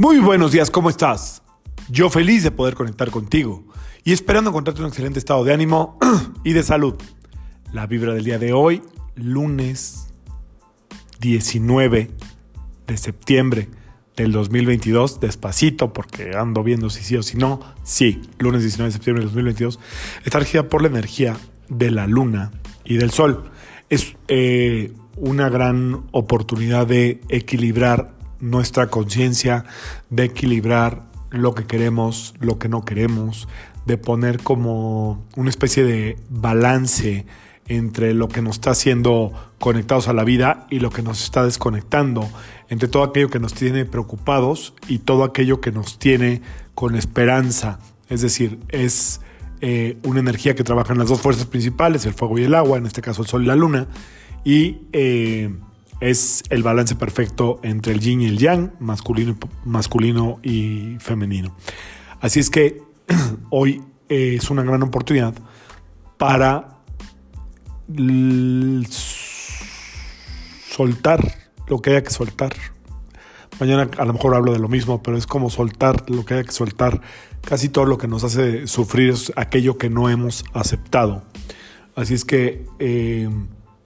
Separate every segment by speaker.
Speaker 1: Muy buenos días, ¿cómo estás? Yo feliz de poder conectar contigo y esperando encontrarte un excelente estado de ánimo y de salud. La vibra del día de hoy, lunes 19 de septiembre del 2022, despacito porque ando viendo si sí o si no. Sí, lunes 19 de septiembre del 2022, está regida por la energía de la luna y del sol. Es eh, una gran oportunidad de equilibrar nuestra conciencia, de equilibrar lo que queremos, lo que no queremos, de poner como una especie de balance entre lo que nos está haciendo conectados a la vida y lo que nos está desconectando, entre todo aquello que nos tiene preocupados y todo aquello que nos tiene con esperanza. Es decir, es eh, una energía que trabaja en las dos fuerzas principales, el fuego y el agua, en este caso el sol y la luna, y eh, es el balance perfecto entre el yin y el yang, masculino, masculino y femenino. Así es que hoy es una gran oportunidad para soltar lo que haya que soltar. Mañana a lo mejor hablo de lo mismo, pero es como soltar lo que haya que soltar. Casi todo lo que nos hace sufrir es aquello que no hemos aceptado. Así es que, eh,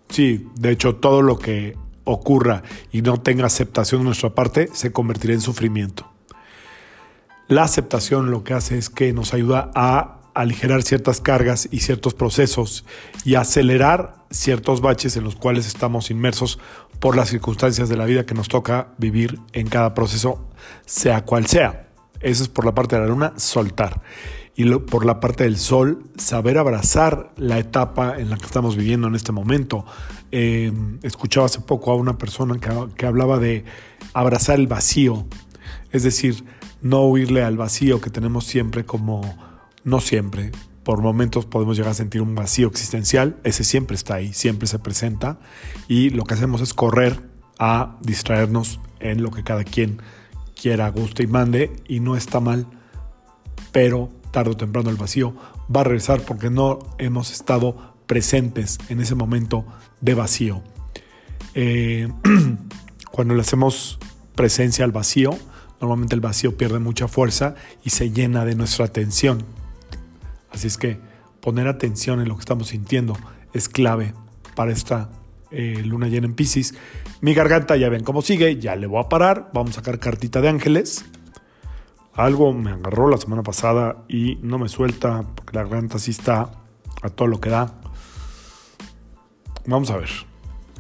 Speaker 1: sí, de hecho, todo lo que ocurra y no tenga aceptación de nuestra parte, se convertirá en sufrimiento. La aceptación lo que hace es que nos ayuda a aligerar ciertas cargas y ciertos procesos y acelerar ciertos baches en los cuales estamos inmersos por las circunstancias de la vida que nos toca vivir en cada proceso, sea cual sea. Eso es por la parte de la luna, soltar y por la parte del sol, saber abrazar la etapa en la que estamos viviendo en este momento. Eh, escuchaba hace poco a una persona que hablaba de abrazar el vacío, es decir, no huirle al vacío que tenemos siempre como, no siempre, por momentos podemos llegar a sentir un vacío existencial, ese siempre está ahí, siempre se presenta y lo que hacemos es correr a distraernos en lo que cada quien quiera, guste y mande y no está mal, pero tarde o temprano el vacío va a regresar porque no hemos estado presentes en ese momento de vacío. Eh, cuando le hacemos presencia al vacío, normalmente el vacío pierde mucha fuerza y se llena de nuestra atención. Así es que poner atención en lo que estamos sintiendo es clave para esta eh, luna llena en Pisces. Mi garganta ya ven cómo sigue, ya le voy a parar, vamos a sacar cartita de ángeles. Algo me agarró la semana pasada y no me suelta porque la garganta sí está a todo lo que da. Vamos a ver.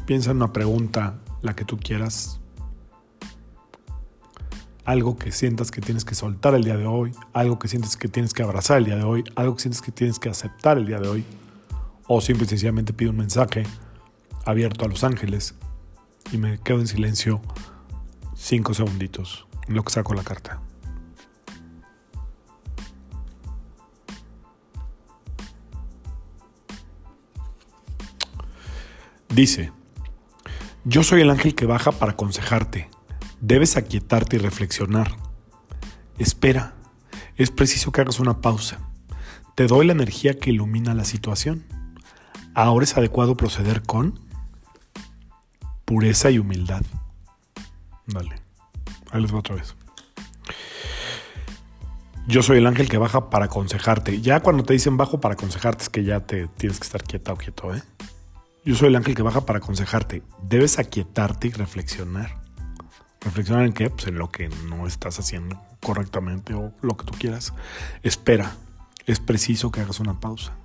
Speaker 1: Piensa en una pregunta, la que tú quieras. Algo que sientas que tienes que soltar el día de hoy, algo que sientes que tienes que abrazar el día de hoy, algo que sientes que tienes que aceptar el día de hoy. O simple y sencillamente pido un mensaje abierto a los ángeles y me quedo en silencio cinco segunditos lo que saco la carta. Dice, yo soy el ángel que baja para aconsejarte. Debes aquietarte y reflexionar. Espera, es preciso que hagas una pausa. Te doy la energía que ilumina la situación. Ahora es adecuado proceder con pureza y humildad. Dale, ahí les voy otra vez. Yo soy el ángel que baja para aconsejarte. Ya cuando te dicen bajo para aconsejarte es que ya te tienes que estar quieta quieto, ¿eh? Yo soy el ángel que baja para aconsejarte. Debes aquietarte y reflexionar. ¿Reflexionar en qué? Pues en lo que no estás haciendo correctamente o lo que tú quieras. Espera. Es preciso que hagas una pausa.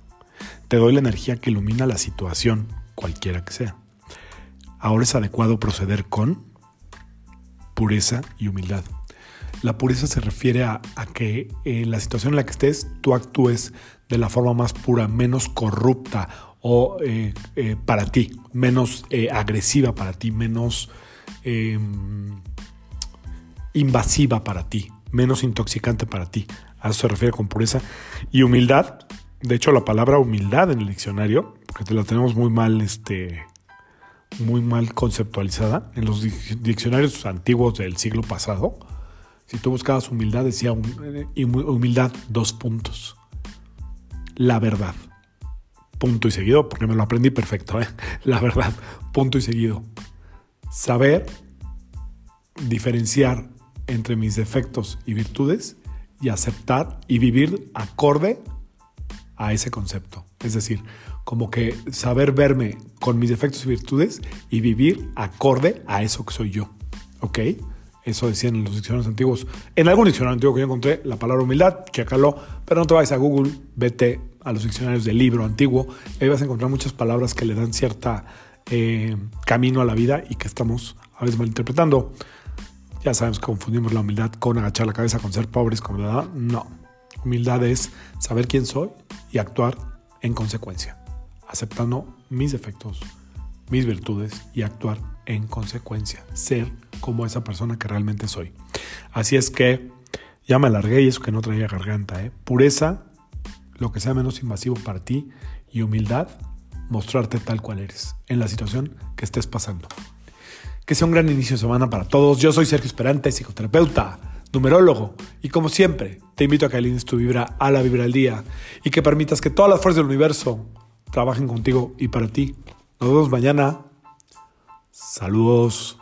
Speaker 1: Te doy la energía que ilumina la situación, cualquiera que sea. Ahora es adecuado proceder con pureza y humildad. La pureza se refiere a, que en la situación en la que estés tú actúes de la forma más pura, menos corrupta o eh, eh, para ti, menos eh, agresiva para ti, menos em, invasiva para ti, menos intoxicante para ti. A eso se refiere con pureza y humildad. De hecho, la palabra humildad en el diccionario, porque la tenemos muy mal, este, muy mal conceptualizada en los diccionarios antiguos del siglo pasado. Si tú buscabas humildad, decía humildad dos puntos. La verdad punto y seguido, porque me lo aprendí perfecto, ¿eh? la verdad, punto y seguido. Saber diferenciar entre mis defectos y virtudes y aceptar y vivir acorde a ese concepto. Es decir, como que saber verme con mis defectos y virtudes y vivir acorde a eso que soy yo. ¿Ok? Eso decían los diccionarios antiguos. En algún diccionario antiguo que yo encontré la palabra humildad, chécalo, pero no te vayas a Google, vete a los diccionarios del libro antiguo, ahí vas a encontrar muchas palabras que le dan cierta eh, camino a la vida y que estamos a veces malinterpretando. Ya sabemos que confundimos la humildad con agachar la cabeza, con ser pobres, con verdad. No. Humildad es saber quién soy y actuar en consecuencia, aceptando mis defectos, mis virtudes y actuar en consecuencia, ser como esa persona que realmente soy. Así es que ya me alargué y eso que no traía garganta. ¿eh? Pureza, lo que sea menos invasivo para ti y humildad, mostrarte tal cual eres en la situación que estés pasando. Que sea un gran inicio de semana para todos. Yo soy Sergio Esperante, psicoterapeuta, numerólogo, y como siempre, te invito a que alines tu vibra a la vibra del día y que permitas que todas las fuerzas del universo trabajen contigo y para ti. Nos vemos mañana. Saludos.